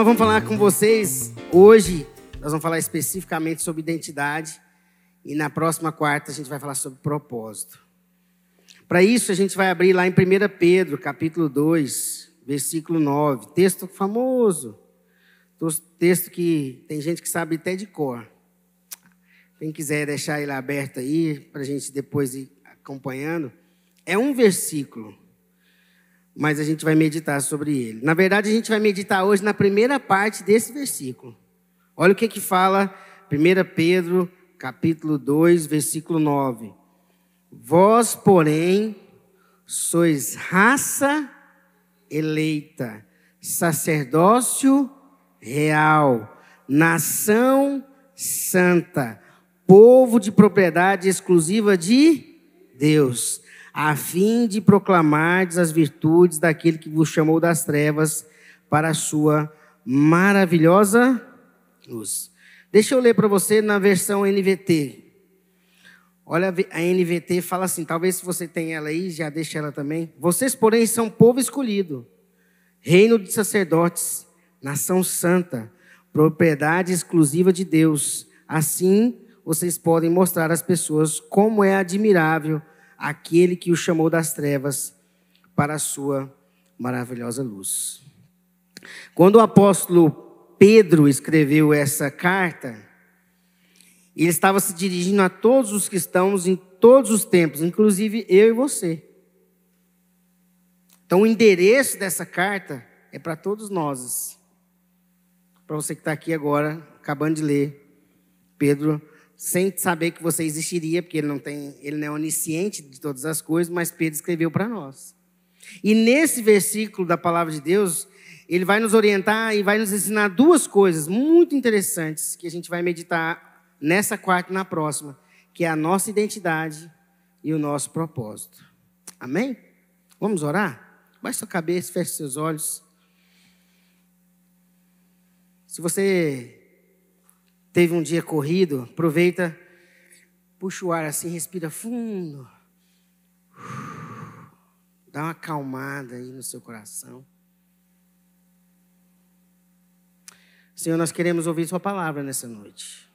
nós vamos falar com vocês hoje, nós vamos falar especificamente sobre identidade. E na próxima quarta a gente vai falar sobre propósito. Para isso a gente vai abrir lá em 1 Pedro, capítulo 2, versículo 9, texto famoso, texto que tem gente que sabe até de cor. Quem quiser deixar ele aberto aí, para a gente depois ir acompanhando, é um versículo mas a gente vai meditar sobre ele. Na verdade, a gente vai meditar hoje na primeira parte desse versículo. Olha o que que fala 1 Pedro, capítulo 2, versículo 9. Vós, porém, sois raça eleita, sacerdócio real, nação santa, povo de propriedade exclusiva de Deus a fim de proclamar as virtudes daquele que vos chamou das trevas para a sua maravilhosa luz. Deixa eu ler para você na versão NVT. Olha, a NVT fala assim, talvez se você tem ela aí, já deixa ela também. Vocês, porém, são povo escolhido, reino de sacerdotes, nação santa, propriedade exclusiva de Deus. Assim, vocês podem mostrar às pessoas como é admirável aquele que o chamou das trevas para a sua maravilhosa luz. Quando o apóstolo Pedro escreveu essa carta, ele estava se dirigindo a todos os cristãos em todos os tempos, inclusive eu e você. Então, o endereço dessa carta é para todos nós. Para você que está aqui agora, acabando de ler, Pedro sem saber que você existiria, porque ele não tem, ele não é onisciente de todas as coisas, mas Pedro escreveu para nós. E nesse versículo da palavra de Deus, ele vai nos orientar e vai nos ensinar duas coisas muito interessantes que a gente vai meditar nessa quarta e na próxima, que é a nossa identidade e o nosso propósito. Amém? Vamos orar? Baixe sua cabeça, feche seus olhos. Se você teve um dia corrido, aproveita, puxa o ar assim, respira fundo. Dá uma acalmada aí no seu coração. Senhor, nós queremos ouvir Sua palavra nessa noite.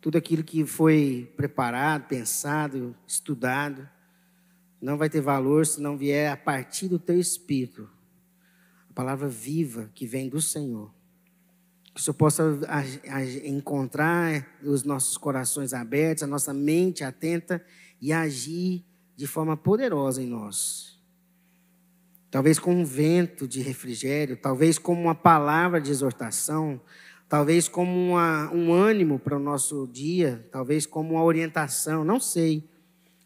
Tudo aquilo que foi preparado, pensado, estudado, não vai ter valor se não vier a partir do Teu Espírito. A palavra viva que vem do Senhor que o Senhor possa encontrar os nossos corações abertos, a nossa mente atenta e agir de forma poderosa em nós. Talvez com um vento de refrigério, talvez como uma palavra de exortação, talvez como uma, um ânimo para o nosso dia, talvez como uma orientação, não sei,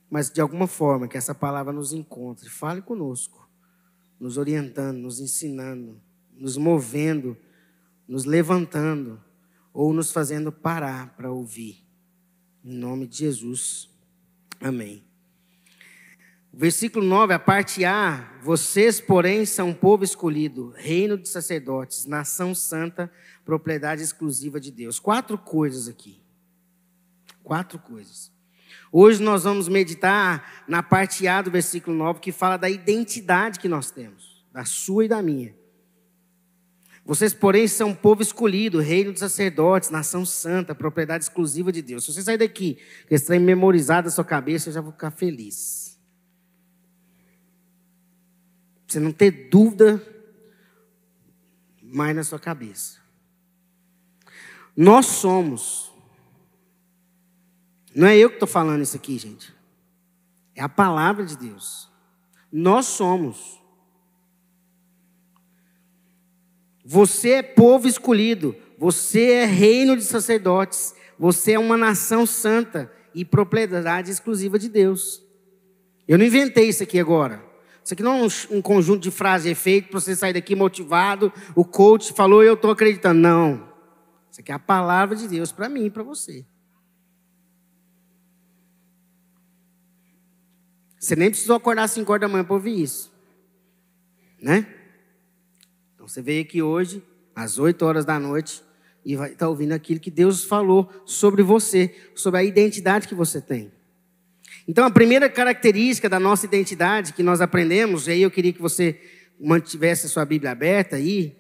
mas de alguma forma que essa palavra nos encontre. Fale conosco, nos orientando, nos ensinando, nos movendo nos levantando ou nos fazendo parar para ouvir. Em nome de Jesus. Amém. Versículo 9, a parte A: Vocês, porém, são povo escolhido, reino de sacerdotes, nação santa, propriedade exclusiva de Deus. Quatro coisas aqui. Quatro coisas. Hoje nós vamos meditar na parte A do versículo 9, que fala da identidade que nós temos, da sua e da minha. Vocês, porém, são um povo escolhido, reino de sacerdotes, nação santa, propriedade exclusiva de Deus. Se você sair daqui esse trem memorizado na sua cabeça, eu já vou ficar feliz. Você não ter dúvida mais na sua cabeça. Nós somos. Não é eu que estou falando isso aqui, gente. É a palavra de Deus. Nós somos Você é povo escolhido, você é reino de sacerdotes, você é uma nação santa e propriedade exclusiva de Deus. Eu não inventei isso aqui agora. Isso aqui não é um, conjunto de frases e efeitos para você sair daqui motivado. O coach falou e eu estou acreditando. Não. Isso aqui é a palavra de Deus para mim e para você. Você nem precisou acordar às 5 horas da manhã para ouvir isso. Né? Você veio aqui hoje, às 8 horas da noite, e vai estar tá ouvindo aquilo que Deus falou sobre você, sobre a identidade que você tem. Então a primeira característica da nossa identidade que nós aprendemos, e aí eu queria que você mantivesse a sua Bíblia aberta aí,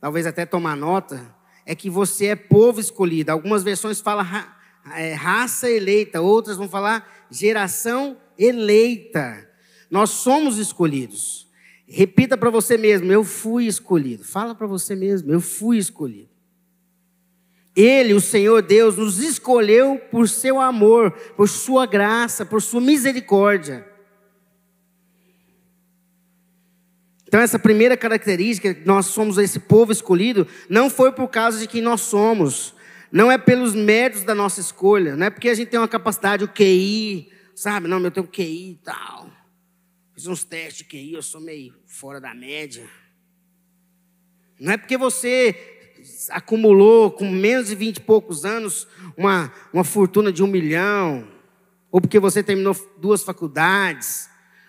talvez até tomar nota, é que você é povo escolhido. Algumas versões falam ra é, raça eleita, outras vão falar geração eleita. Nós somos escolhidos. Repita para você mesmo: eu fui escolhido. Fala para você mesmo: eu fui escolhido. Ele, o Senhor Deus, nos escolheu por seu amor, por sua graça, por sua misericórdia. Então, essa primeira característica, nós somos esse povo escolhido, não foi por causa de quem nós somos, não é pelos méritos da nossa escolha, não é porque a gente tem uma capacidade, o QI, sabe? Não, eu tenho QI e tal. Fiz uns testes de QI, eu sou meio fora da média. Não é porque você acumulou com menos de vinte e poucos anos uma, uma fortuna de um milhão, ou porque você terminou duas faculdades,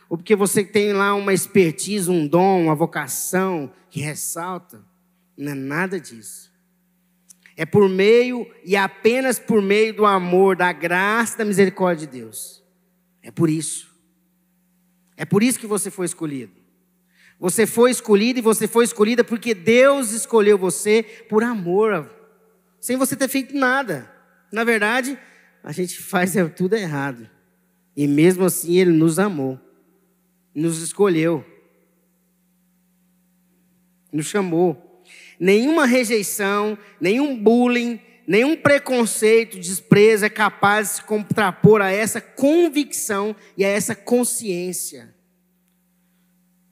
ou porque você tem lá uma expertise, um dom, uma vocação que ressalta. Não é nada disso. É por meio e apenas por meio do amor, da graça, da misericórdia de Deus. É por isso. É por isso que você foi escolhido. Você foi escolhido e você foi escolhida porque Deus escolheu você por amor, sem você ter feito nada. Na verdade, a gente faz tudo errado. E mesmo assim, Ele nos amou nos escolheu, nos chamou. Nenhuma rejeição, nenhum bullying, nenhum preconceito, desprezo é capaz de se contrapor a essa convicção e a essa consciência.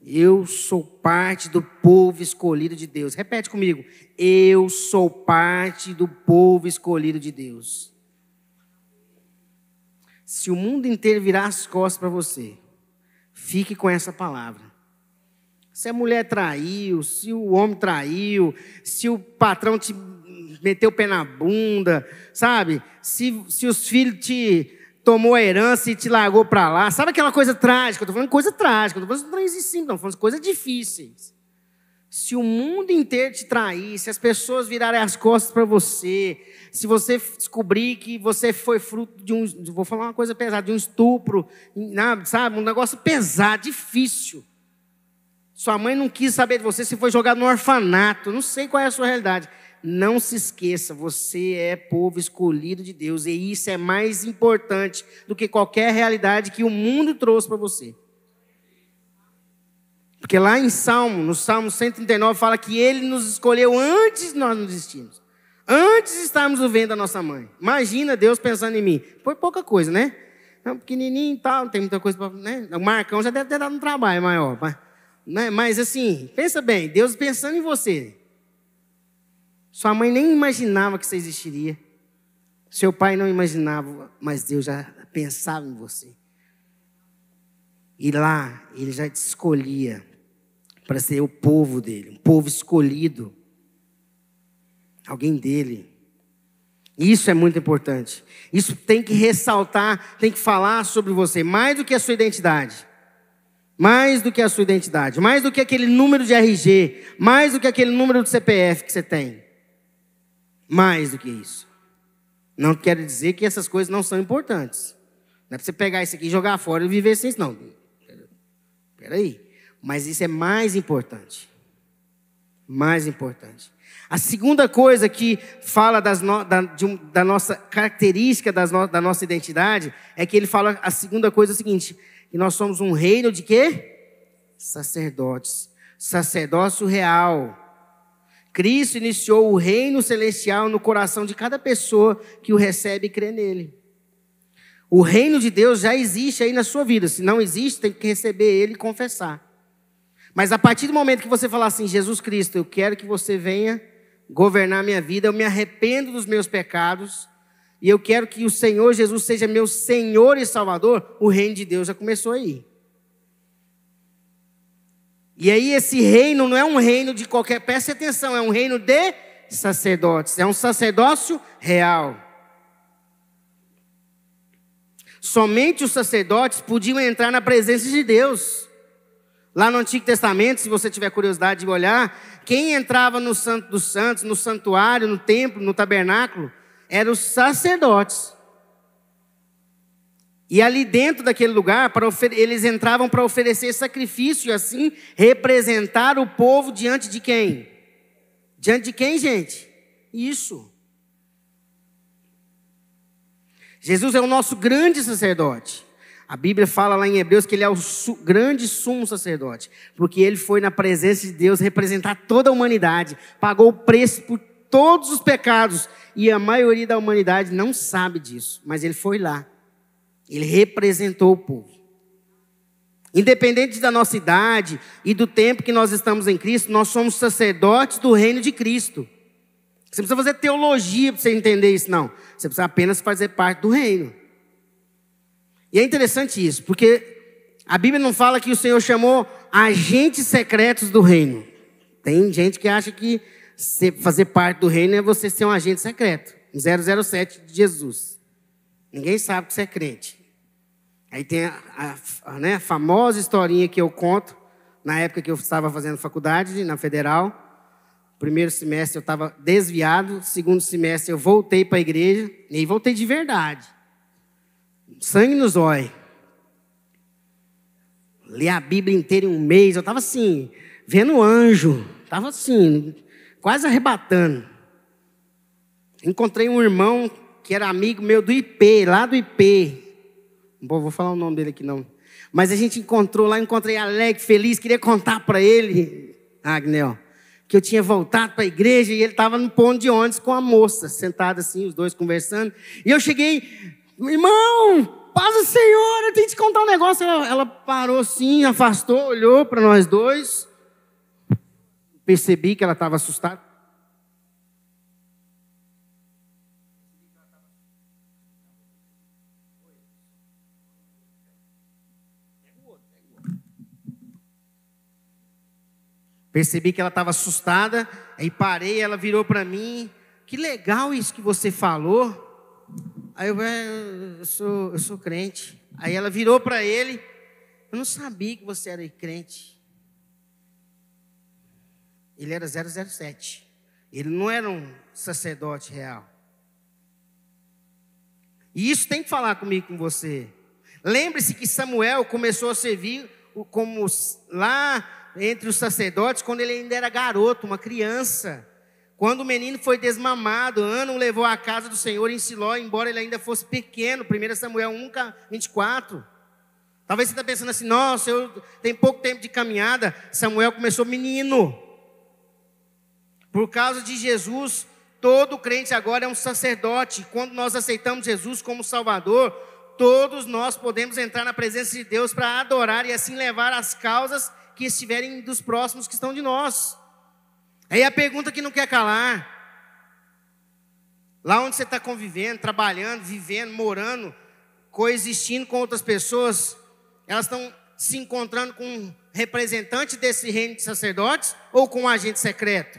Eu sou parte do povo escolhido de Deus. Repete comigo. Eu sou parte do povo escolhido de Deus. Se o mundo inteiro virar as costas para você, Fique com essa palavra. Se a mulher traiu, se o homem traiu, se o patrão te meteu o pé na bunda, sabe? Se, se os filhos te tomou a herança e te largou para lá. Sabe aquela coisa trágica? Eu estou falando coisa trágica, eu estou falando coisas simples, não, estou falando coisas difíceis. Se o mundo inteiro te trair, se as pessoas virarem as costas para você, se você descobrir que você foi fruto de um, vou falar uma coisa pesada, de um estupro, sabe, um negócio pesado, difícil. Sua mãe não quis saber de você, se foi jogado no orfanato, não sei qual é a sua realidade. Não se esqueça, você é povo escolhido de Deus, e isso é mais importante do que qualquer realidade que o mundo trouxe para você. Porque lá em Salmo, no Salmo 139, fala que ele nos escolheu antes de nós nos existirmos. Antes de estarmos no ventre da nossa mãe. Imagina Deus pensando em mim. Foi pouca coisa, né? Não, pequenininho e tal, não tem muita coisa para. Né? O Marcão já deve ter dado um trabalho maior. Mas, né? mas assim, pensa bem, Deus pensando em você. Sua mãe nem imaginava que você existiria. Seu pai não imaginava, mas Deus já pensava em você. E lá, ele já te escolhia para ser o povo dele, um povo escolhido, alguém dele. Isso é muito importante. Isso tem que ressaltar, tem que falar sobre você, mais do que a sua identidade. Mais do que a sua identidade, mais do que aquele número de RG, mais do que aquele número de CPF que você tem. Mais do que isso. Não quero dizer que essas coisas não são importantes. Não é para você pegar isso aqui e jogar fora e viver sem isso, não. Espera aí. Mas isso é mais importante. Mais importante. A segunda coisa que fala no, da, um, da, nossa característica no, da nossa identidade é que ele fala a segunda coisa é o seguinte: que nós somos um reino de quê? Sacerdotes. Sacerdócio real. Cristo iniciou o reino celestial no coração de cada pessoa que o recebe e crê nele. O reino de Deus já existe aí na sua vida. Se não existe, tem que receber ele e confessar. Mas a partir do momento que você falar assim, Jesus Cristo, eu quero que você venha governar minha vida, eu me arrependo dos meus pecados, e eu quero que o Senhor Jesus seja meu Senhor e Salvador, o reino de Deus já começou aí. E aí esse reino não é um reino de qualquer, preste atenção, é um reino de sacerdotes, é um sacerdócio real. Somente os sacerdotes podiam entrar na presença de Deus. Lá no Antigo Testamento, se você tiver curiosidade de olhar, quem entrava no Santo dos Santos, no santuário, no templo, no tabernáculo, eram os sacerdotes. E ali dentro daquele lugar, eles entravam para oferecer sacrifício e assim representar o povo diante de quem? Diante de quem, gente? Isso. Jesus é o nosso grande sacerdote. A Bíblia fala lá em Hebreus que ele é o grande sumo sacerdote, porque ele foi na presença de Deus representar toda a humanidade, pagou o preço por todos os pecados, e a maioria da humanidade não sabe disso, mas ele foi lá. Ele representou o povo. Independente da nossa idade e do tempo que nós estamos em Cristo, nós somos sacerdotes do reino de Cristo. Você não precisa fazer teologia para você entender isso, não. Você precisa apenas fazer parte do reino. E é interessante isso, porque a Bíblia não fala que o Senhor chamou agentes secretos do reino. Tem gente que acha que fazer parte do reino é você ser um agente secreto. 007 de Jesus. Ninguém sabe que você é crente. Aí tem a, a, a, né, a famosa historinha que eu conto, na época que eu estava fazendo faculdade, na federal. Primeiro semestre eu estava desviado, segundo semestre eu voltei para a igreja, e voltei de verdade. Sangue nos olhos. Li a Bíblia inteira em um mês, eu estava assim, vendo anjo, estava assim, quase arrebatando. Encontrei um irmão que era amigo meu do IP, lá do IP. Não vou falar o nome dele aqui não. Mas a gente encontrou lá, encontrei alegre, feliz, queria contar para ele, Agnel, que eu tinha voltado para a igreja e ele estava no ponto de ônibus com a moça, sentada assim, os dois conversando. E eu cheguei, irmão, paz do Senhor, eu tenho que te contar um negócio. Ela, ela parou assim, afastou, olhou para nós dois. Percebi que ela estava assustada. Percebi que ela estava assustada, aí parei, ela virou para mim, que legal isso que você falou. Aí eu, é, eu, sou, eu sou crente. Aí ela virou para ele, eu não sabia que você era crente. Ele era 007. Ele não era um sacerdote real. E isso tem que falar comigo, com você. Lembre-se que Samuel começou a servir como lá entre os sacerdotes quando ele ainda era garoto, uma criança. Quando o menino foi desmamado, Ana o levou à casa do Senhor em Siló, embora ele ainda fosse pequeno. 1 Samuel 1, 24. Talvez você está pensando assim, nossa, eu tenho pouco tempo de caminhada. Samuel começou menino. Por causa de Jesus, todo crente agora é um sacerdote. Quando nós aceitamos Jesus como Salvador, todos nós podemos entrar na presença de Deus para adorar e assim levar as causas que estiverem dos próximos que estão de nós. Aí a pergunta que não quer calar. Lá onde você está convivendo, trabalhando, vivendo, morando, coexistindo com outras pessoas, elas estão se encontrando com um representante desse reino de sacerdotes ou com um agente secreto?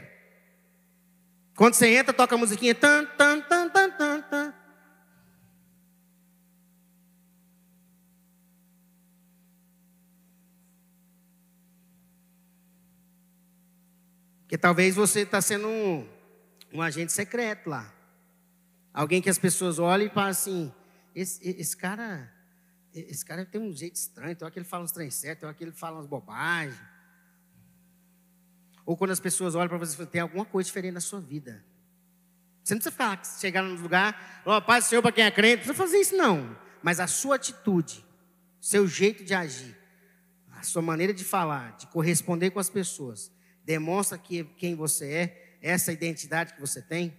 Quando você entra, toca a musiquinha, tan, tan, tan, tan, tan, tan. Porque talvez você está sendo um, um, agente secreto lá. Alguém que as pessoas olham e falam assim: esse, esse cara, esse cara tem um jeito estranho, tem hora que ele fala uns trem certo, tem hora que ele fala umas bobagens. Ou quando as pessoas olham para você e falam, tem alguma coisa diferente na sua vida. Você não precisa falar, chegar num lugar, ó, oh, paz do Senhor para quem é crente, não precisa fazer isso não. Mas a sua atitude, seu jeito de agir, a sua maneira de falar, de corresponder com as pessoas, demonstra que, quem você é, essa identidade que você tem.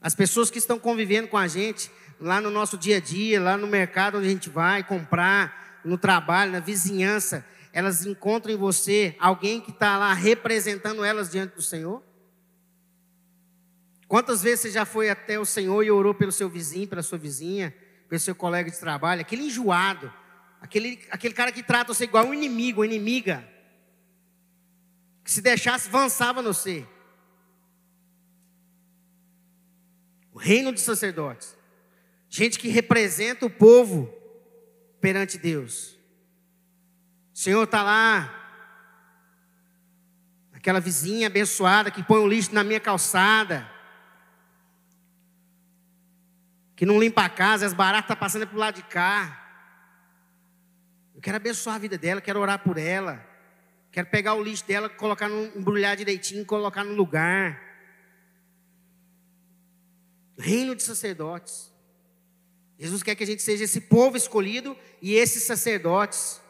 As pessoas que estão convivendo com a gente, lá no nosso dia a dia, lá no mercado onde a gente vai comprar, no trabalho, na vizinhança, elas encontram em você alguém que está lá representando elas diante do Senhor? Quantas vezes você já foi até o Senhor e orou pelo seu vizinho, pela sua vizinha, pelo seu colega de trabalho, aquele enjoado, aquele, aquele cara que trata você igual um inimigo, uma inimiga que se deixasse avançava no ser. O reino dos sacerdotes. Gente que representa o povo perante Deus. O Senhor está lá. Aquela vizinha abençoada que põe o lixo na minha calçada. Que não limpa a casa, as baratas estão tá passando para o lado de cá. Eu quero abençoar a vida dela, quero orar por ela. Quero pegar o lixo dela, colocar no, embrulhar direitinho, colocar no lugar. Reino de sacerdotes. Jesus quer que a gente seja esse povo escolhido e esses sacerdotes.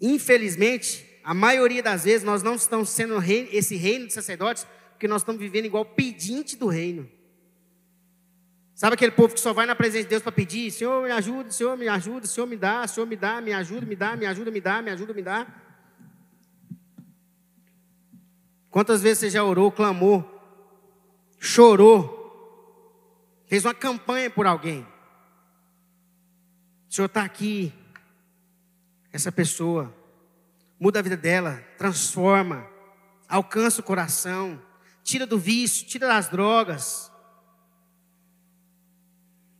Infelizmente, a maioria das vezes nós não estamos sendo esse reino de sacerdotes porque nós estamos vivendo igual pedinte do reino. Sabe aquele povo que só vai na presença de Deus para pedir: Senhor, me ajuda, Senhor, me ajuda, Senhor, me dá, Senhor, me dá, me ajuda, me dá, me ajuda, me dá, me ajuda, me dá. Quantas vezes você já orou, clamou, chorou, fez uma campanha por alguém? O Senhor está aqui, essa pessoa, muda a vida dela, transforma, alcança o coração, tira do vício, tira das drogas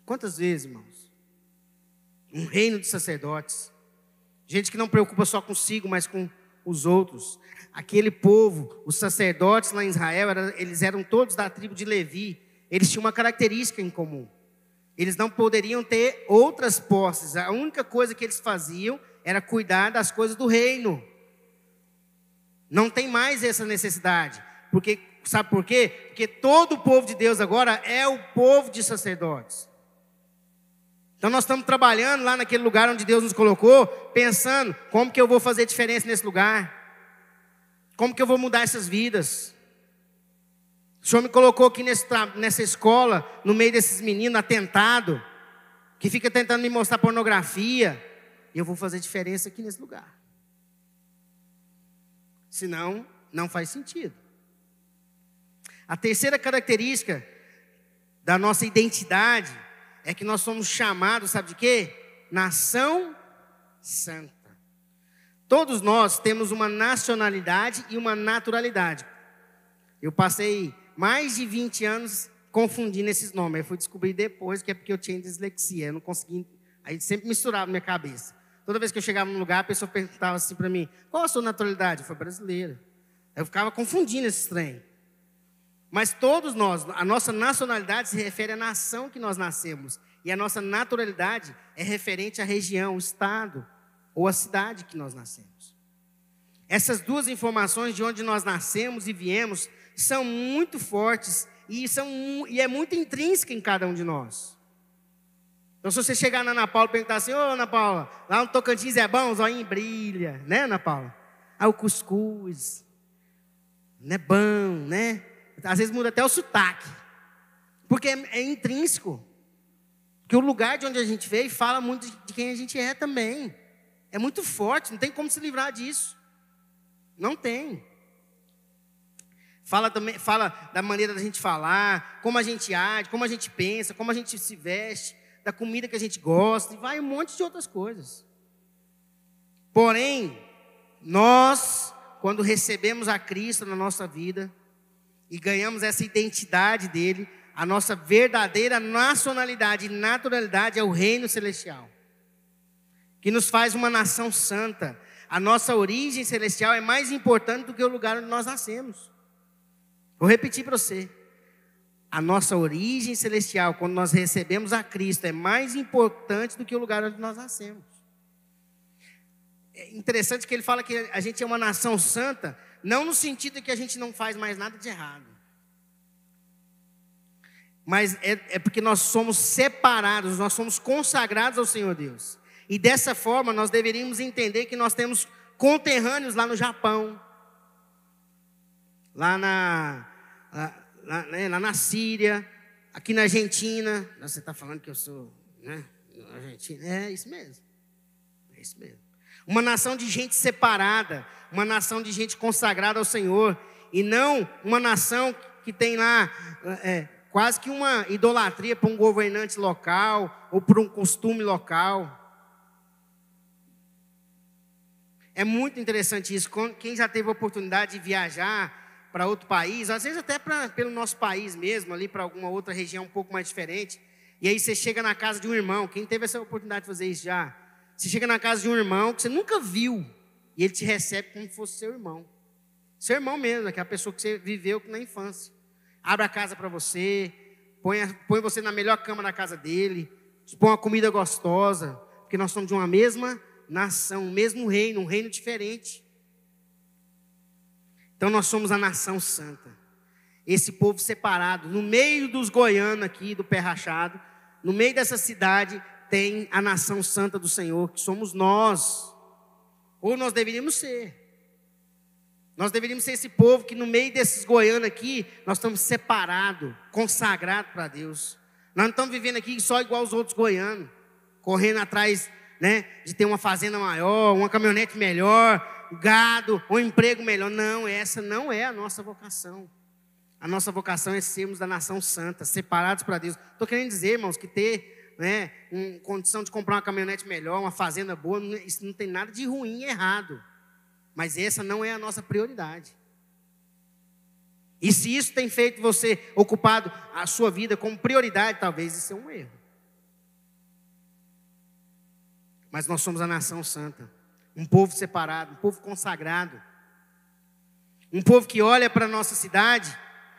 Quantas vezes, irmãos? Um reino de sacerdotes. Gente que não preocupa só consigo, mas com os outros. Aquele povo, os sacerdotes lá em Israel, eles eram todos da tribo de Levi. Eles tinham uma característica em comum. Eles não poderiam ter outras posses. A única coisa que eles faziam era cuidar das coisas do reino. Não tem mais essa necessidade. Porque, sabe por quê? Porque todo o povo de Deus agora é o povo de sacerdotes. Então nós estamos trabalhando lá naquele lugar onde Deus nos colocou, pensando como que eu vou fazer diferença nesse lugar. Como que eu vou mudar essas vidas? O Senhor me colocou aqui nesse, nessa escola, no meio desses meninos atentado, que fica tentando me mostrar pornografia. E eu vou fazer diferença aqui nesse lugar. Senão, não faz sentido. A terceira característica da nossa identidade é que nós somos chamados, sabe de quê? Nação santa. Todos nós temos uma nacionalidade e uma naturalidade. Eu passei mais de 20 anos confundindo esses nomes. Eu fui descobrir depois que é porque eu tinha dislexia. Eu não conseguia. Aí sempre misturava na minha cabeça. Toda vez que eu chegava num lugar, a pessoa perguntava assim para mim: qual a sua naturalidade? Eu falei, brasileira. Eu ficava confundindo esse trem. Mas todos nós, a nossa nacionalidade se refere à nação que nós nascemos. E a nossa naturalidade é referente à região, o estado ou a cidade que nós nascemos. Essas duas informações de onde nós nascemos e viemos são muito fortes e, são, e é muito intrínseca em cada um de nós. Então, se você chegar na Ana Paula e perguntar assim, ô Ana Paula, lá no Tocantins é bom, o brilha, né, Ana Paula? Ah, o cuscuz, não é bom, né? Às vezes muda até o sotaque. Porque é, é intrínseco. Porque o lugar de onde a gente veio fala muito de quem a gente é também. É muito forte, não tem como se livrar disso. Não tem. Fala também, fala da maneira da gente falar, como a gente age, como a gente pensa, como a gente se veste, da comida que a gente gosta, e vai um monte de outras coisas. Porém, nós, quando recebemos a Cristo na nossa vida, e ganhamos essa identidade dele, a nossa verdadeira nacionalidade e naturalidade é o reino celestial, que nos faz uma nação santa. A nossa origem celestial é mais importante do que o lugar onde nós nascemos. Vou repetir para você. A nossa origem celestial, quando nós recebemos a Cristo, é mais importante do que o lugar onde nós nascemos. É interessante que ele fala que a gente é uma nação santa, não no sentido que a gente não faz mais nada de errado. Mas é, é porque nós somos separados, nós somos consagrados ao Senhor Deus. E dessa forma nós deveríamos entender que nós temos conterrâneos lá no Japão, lá na, lá, lá, né, lá na Síria, aqui na Argentina. Você está falando que eu sou, né? Argentina. É isso mesmo. É isso mesmo. Uma nação de gente separada, uma nação de gente consagrada ao Senhor, e não uma nação que tem lá é, quase que uma idolatria para um governante local ou para um costume local. É muito interessante isso. Quem já teve a oportunidade de viajar para outro país, às vezes até pra, pelo nosso país mesmo, ali para alguma outra região um pouco mais diferente, e aí você chega na casa de um irmão, quem teve essa oportunidade de fazer isso já? Você chega na casa de um irmão que você nunca viu, e ele te recebe como se fosse seu irmão. Seu irmão mesmo, aquela pessoa que você viveu na infância. Abre a casa para você, põe, põe você na melhor cama da casa dele, põe uma comida gostosa, porque nós somos de uma mesma nação, o mesmo reino, um reino diferente. Então nós somos a nação santa. Esse povo separado, no meio dos goianos aqui, do pé rachado, no meio dessa cidade, tem a nação santa do Senhor, que somos nós. Ou nós deveríamos ser. Nós deveríamos ser esse povo que no meio desses goianos aqui, nós estamos separados, consagrados para Deus. Nós não estamos vivendo aqui só igual os outros goianos, correndo atrás né, de ter uma fazenda maior, uma caminhonete melhor, gado, um emprego melhor. Não, essa não é a nossa vocação. A nossa vocação é sermos da nação santa, separados para Deus. Estou querendo dizer, irmãos, que ter né, um, condição de comprar uma caminhonete melhor, uma fazenda boa, isso não tem nada de ruim e errado. Mas essa não é a nossa prioridade. E se isso tem feito você ocupado a sua vida como prioridade, talvez isso é um erro. Mas nós somos a nação santa, um povo separado, um povo consagrado, um povo que olha para a nossa cidade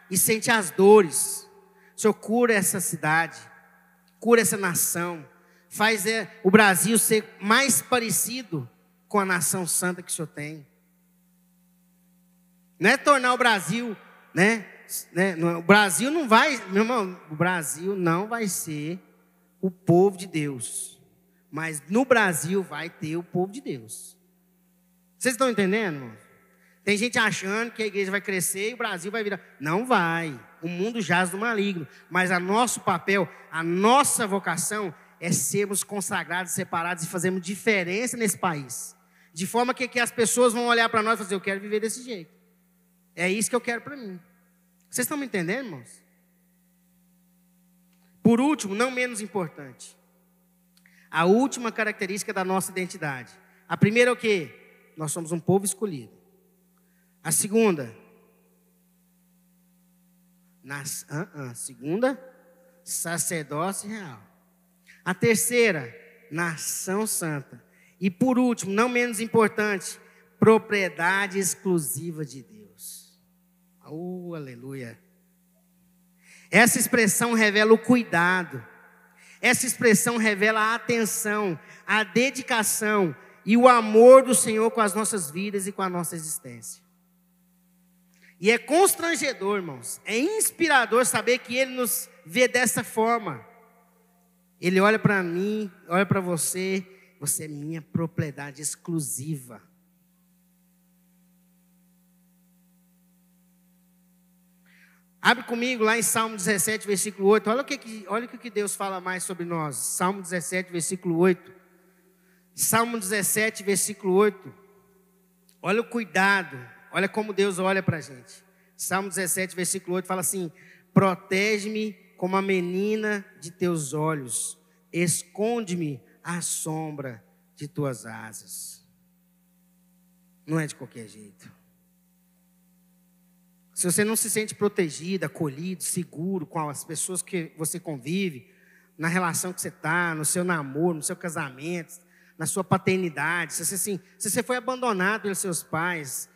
e sente as dores. O Senhor cura essa cidade, cura essa nação, faz é, o Brasil ser mais parecido com a nação santa que o Senhor tem. Não é tornar o Brasil, né? né? O Brasil não vai, meu irmão, o Brasil não vai ser o povo de Deus. Mas no Brasil vai ter o povo de Deus. Vocês estão entendendo, irmão? Tem gente achando que a igreja vai crescer e o Brasil vai virar. Não vai. O mundo jaz do maligno. Mas a nosso papel, a nossa vocação é sermos consagrados, separados e fazermos diferença nesse país. De forma que, que as pessoas vão olhar para nós e fazer, eu quero viver desse jeito. É isso que eu quero para mim. Vocês estão me entendendo, irmãos? Por último, não menos importante, a última característica da nossa identidade. A primeira é o que? Nós somos um povo escolhido. A segunda, nas, uh, uh, segunda, sacerdócio real. A terceira, nação santa. E por último, não menos importante, propriedade exclusiva de Deus. Oh, aleluia. Essa expressão revela o cuidado. Essa expressão revela a atenção, a dedicação e o amor do Senhor com as nossas vidas e com a nossa existência. E é constrangedor, irmãos, é inspirador saber que Ele nos vê dessa forma. Ele olha para mim, olha para você você é minha propriedade exclusiva. Abre comigo lá em Salmo 17, versículo 8. Olha o que, olha o que Deus fala mais sobre nós. Salmo 17, versículo 8. Salmo 17, versículo 8. Olha o cuidado. Olha como Deus olha para a gente. Salmo 17, versículo 8 fala assim: Protege-me como a menina de teus olhos, esconde-me à sombra de tuas asas. Não é de qualquer jeito. Se você não se sente protegido, acolhido, seguro com as pessoas que você convive, na relação que você está, no seu namoro, no seu casamento, na sua paternidade, se você, assim, se você foi abandonado pelos seus pais,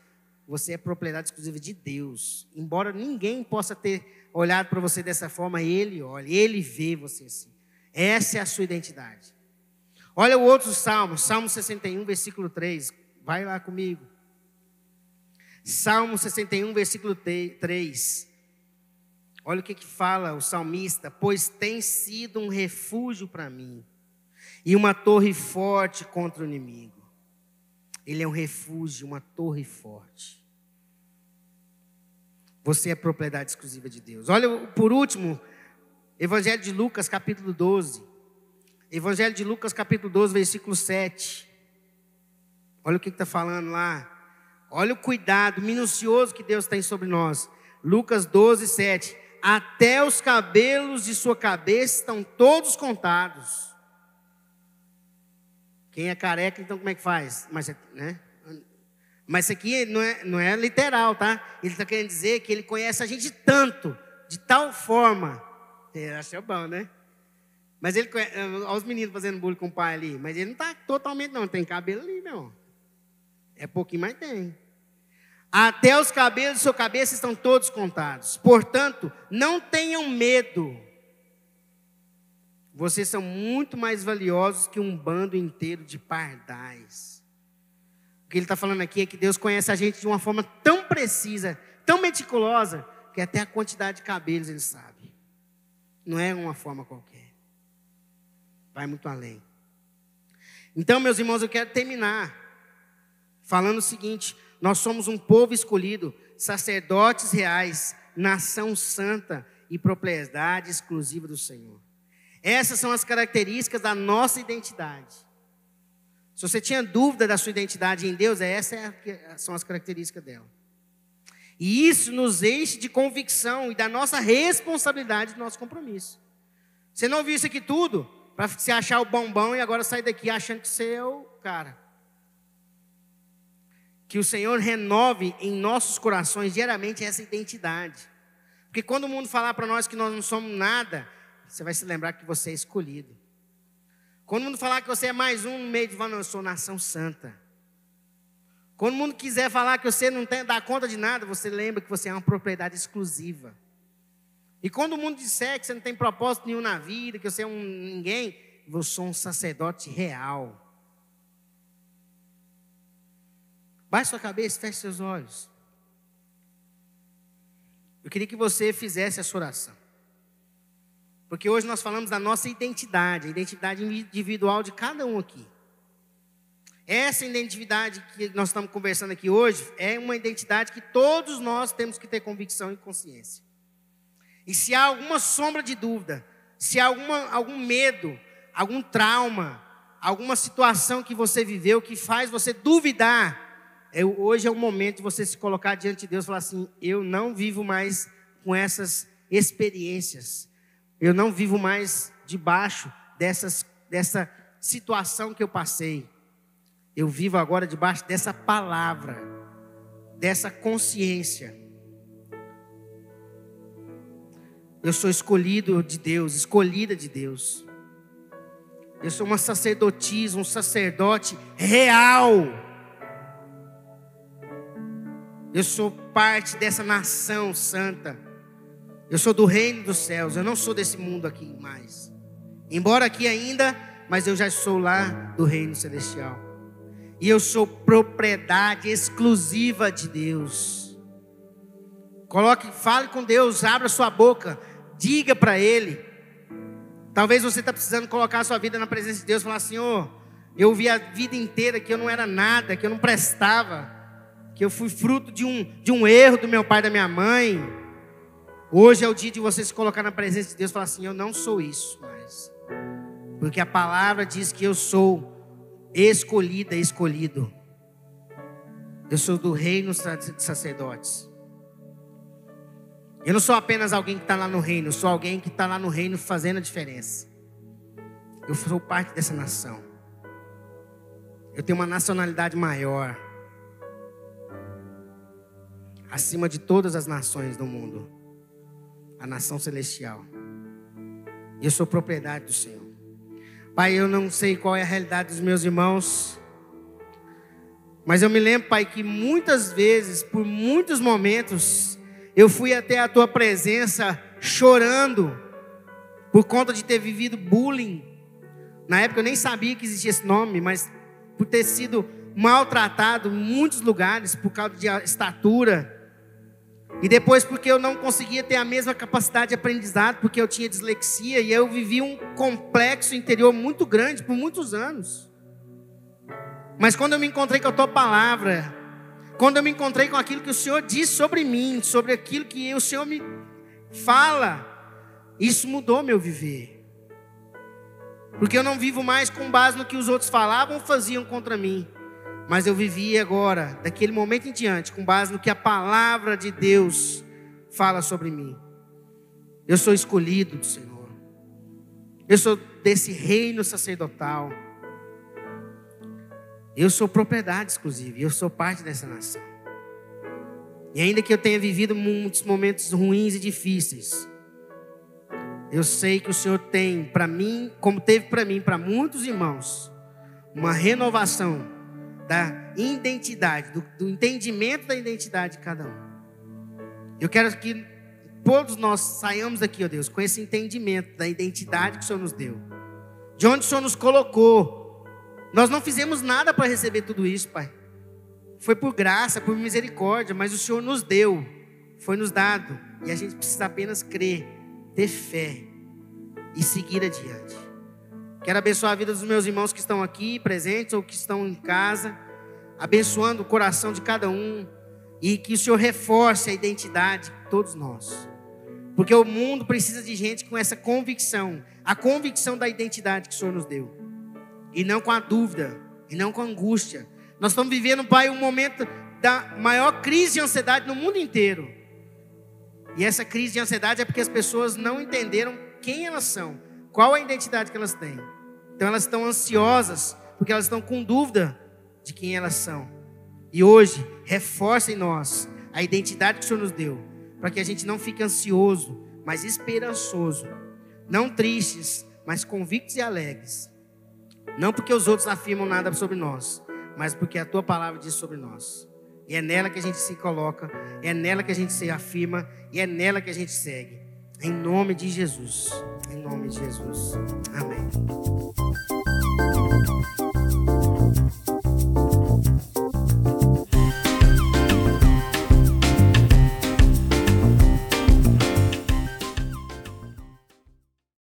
você é propriedade exclusiva de Deus. Embora ninguém possa ter olhado para você dessa forma, Ele olha, Ele vê você assim. Essa é a sua identidade. Olha o outro salmo, Salmo 61, versículo 3. Vai lá comigo. Salmo 61, versículo 3. Olha o que, que fala o salmista: Pois tem sido um refúgio para mim, e uma torre forte contra o inimigo. Ele é um refúgio, uma torre forte. Você é propriedade exclusiva de Deus. Olha, por último, Evangelho de Lucas, capítulo 12. Evangelho de Lucas, capítulo 12, versículo 7. Olha o que está falando lá. Olha o cuidado minucioso que Deus tem sobre nós. Lucas 12, 7. Até os cabelos de sua cabeça estão todos contados. Quem é careca, então como é que faz? Mas, né? Mas isso aqui não é, não é literal, tá? Ele está querendo dizer que ele conhece a gente tanto, de tal forma. É, achou bom, né? Mas ele, eh, olha os meninos fazendo bullying com o pai ali. Mas ele não está totalmente, não. Tem cabelo ali, meu. É pouquinho, mas tem. Até os cabelos de sua cabeça estão todos contados. Portanto, não tenham medo. Vocês são muito mais valiosos que um bando inteiro de pardais. Que ele está falando aqui é que Deus conhece a gente de uma forma tão precisa, tão meticulosa, que até a quantidade de cabelos ele sabe. Não é uma forma qualquer. Vai muito além. Então, meus irmãos, eu quero terminar falando o seguinte: nós somos um povo escolhido, sacerdotes reais, nação santa e propriedade exclusiva do Senhor. Essas são as características da nossa identidade. Se você tinha dúvida da sua identidade em Deus, essas é são as características dela. E isso nos enche de convicção e da nossa responsabilidade, do nosso compromisso. Você não ouviu isso aqui tudo para se achar o bombom e agora sair daqui achando que você é o cara. Que o Senhor renove em nossos corações diariamente essa identidade. Porque quando o mundo falar para nós que nós não somos nada, você vai se lembrar que você é escolhido. Quando o mundo falar que você é mais um no meio de eu sou nação santa. Quando o mundo quiser falar que você não tem, dá conta de nada, você lembra que você é uma propriedade exclusiva. E quando o mundo disser que você não tem propósito nenhum na vida, que você é um ninguém, eu sou um sacerdote real. Baixe sua cabeça, feche seus olhos. Eu queria que você fizesse essa oração. Porque hoje nós falamos da nossa identidade, a identidade individual de cada um aqui. Essa identidade que nós estamos conversando aqui hoje é uma identidade que todos nós temos que ter convicção e consciência. E se há alguma sombra de dúvida, se há alguma, algum medo, algum trauma, alguma situação que você viveu que faz você duvidar, é, hoje é o momento de você se colocar diante de Deus e falar assim: eu não vivo mais com essas experiências. Eu não vivo mais debaixo dessas, dessa situação que eu passei. Eu vivo agora debaixo dessa palavra, dessa consciência. Eu sou escolhido de Deus, escolhida de Deus. Eu sou uma sacerdotisa, um sacerdote real. Eu sou parte dessa nação santa. Eu sou do reino dos céus, eu não sou desse mundo aqui mais. Embora aqui ainda, mas eu já sou lá do reino celestial. E eu sou propriedade exclusiva de Deus. Coloque, fale com Deus, abra sua boca, diga para Ele. Talvez você está precisando colocar a sua vida na presença de Deus falar: Senhor, eu vi a vida inteira que eu não era nada, que eu não prestava, que eu fui fruto de um, de um erro do meu pai e da minha mãe Hoje é o dia de você se colocar na presença de Deus e falar assim: Eu não sou isso mais. Porque a palavra diz que eu sou escolhida, escolhido. Eu sou do reino de sacerdotes. Eu não sou apenas alguém que está lá no reino, eu sou alguém que está lá no reino fazendo a diferença. Eu sou parte dessa nação. Eu tenho uma nacionalidade maior. Acima de todas as nações do mundo a nação celestial. Eu sou propriedade do Senhor. Pai, eu não sei qual é a realidade dos meus irmãos, mas eu me lembro, Pai, que muitas vezes, por muitos momentos, eu fui até a tua presença chorando por conta de ter vivido bullying. Na época eu nem sabia que existia esse nome, mas por ter sido maltratado em muitos lugares por causa de estatura, e depois, porque eu não conseguia ter a mesma capacidade de aprendizado, porque eu tinha dislexia, e eu vivi um complexo interior muito grande por muitos anos. Mas quando eu me encontrei com a tua palavra, quando eu me encontrei com aquilo que o Senhor diz sobre mim, sobre aquilo que o Senhor me fala, isso mudou meu viver. Porque eu não vivo mais com base no que os outros falavam ou faziam contra mim. Mas eu vivi agora, daquele momento em diante, com base no que a palavra de Deus fala sobre mim. Eu sou escolhido do Senhor. Eu sou desse reino sacerdotal. Eu sou propriedade exclusiva. Eu sou parte dessa nação. E ainda que eu tenha vivido muitos momentos ruins e difíceis, eu sei que o Senhor tem para mim, como teve para mim, para muitos irmãos, uma renovação da identidade, do, do entendimento da identidade de cada um. Eu quero que todos nós saiamos daqui, ó Deus, com esse entendimento da identidade que o Senhor nos deu, de onde o Senhor nos colocou. Nós não fizemos nada para receber tudo isso, Pai. Foi por graça, por misericórdia, mas o Senhor nos deu, foi nos dado, e a gente precisa apenas crer, ter fé e seguir adiante. Quero abençoar a vida dos meus irmãos que estão aqui presentes ou que estão em casa, abençoando o coração de cada um e que o Senhor reforce a identidade de todos nós. Porque o mundo precisa de gente com essa convicção, a convicção da identidade que o Senhor nos deu. E não com a dúvida, e não com a angústia. Nós estamos vivendo, Pai, um momento da maior crise de ansiedade no mundo inteiro. E essa crise de ansiedade é porque as pessoas não entenderam quem elas são, qual a identidade que elas têm. Então elas estão ansiosas, porque elas estão com dúvida de quem elas são. E hoje, reforça em nós a identidade que o Senhor nos deu, para que a gente não fique ansioso, mas esperançoso, não tristes, mas convictos e alegres. Não porque os outros afirmam nada sobre nós, mas porque a tua palavra diz sobre nós. E é nela que a gente se coloca, é nela que a gente se afirma e é nela que a gente segue. Em nome de Jesus. Em nome de Jesus. Amém.